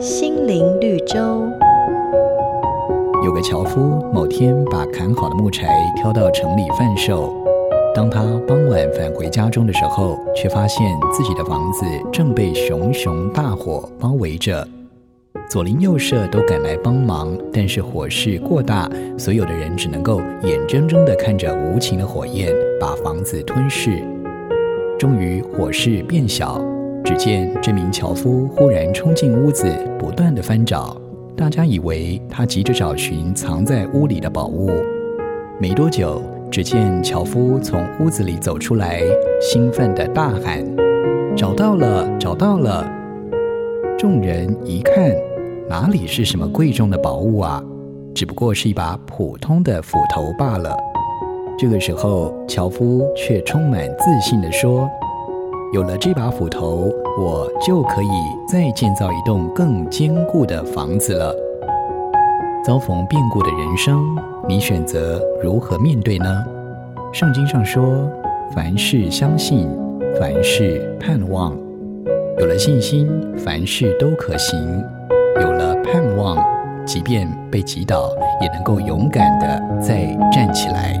心灵绿洲。有个樵夫某天把砍好的木柴挑到城里贩售。当他傍晚返回家中的时候，却发现自己的房子正被熊熊大火包围着。左邻右舍都赶来帮忙，但是火势过大，所有的人只能够眼睁睁地看着无情的火焰把房子吞噬。终于火势变小，只见这名樵夫忽然冲进屋子，不断的翻找。大家以为他急着找寻藏在屋里的宝物。没多久，只见樵夫从屋子里走出来，兴奋的大喊：“找到了，找到了！”众人一看。哪里是什么贵重的宝物啊？只不过是一把普通的斧头罢了。这个时候，樵夫却充满自信地说：“有了这把斧头，我就可以再建造一栋更坚固的房子了。”遭逢变故的人生，你选择如何面对呢？圣经上说：“凡事相信，凡事盼望。有了信心，凡事都可行。”有了盼望，即便被击倒，也能够勇敢的再站起来。